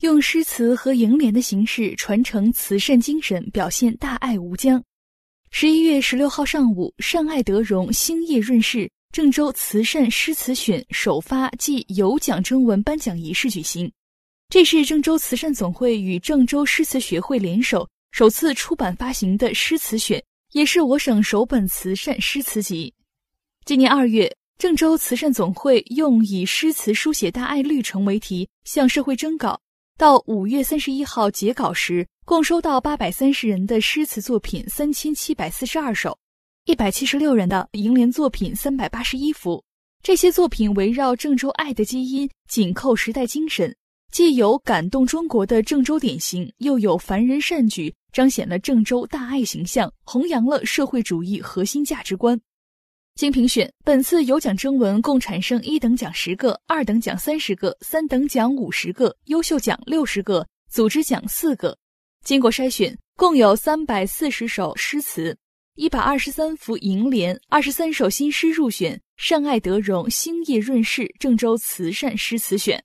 用诗词和楹联的形式传承慈善精神，表现大爱无疆。十一月十六号上午，善爱德容兴业润世郑州慈善诗词选首发暨有奖征文颁奖仪式举行。这是郑州慈善总会与郑州诗词学会联手首次出版发行的诗词选，也是我省首本慈善诗词集。今年二月。郑州慈善总会用以诗词书写大爱绿城为题向社会征稿，到五月三十一号截稿时，共收到八百三十人的诗词作品三千七百四十二首，一百七十六人的楹联作品三百八十一幅。这些作品围绕郑州爱的基因，紧扣时代精神，既有感动中国的郑州典型，又有凡人善举，彰显了郑州大爱形象，弘扬了社会主义核心价值观。经评选，本次有奖征文共产生一等奖十个，二等奖三十个，三等奖五十个，优秀奖六十个，组织奖四个。经过筛选，共有三百四十首诗词，一百二十三幅楹联，二十三首新诗入选。善爱德容，兴业润世，郑州慈善诗词选。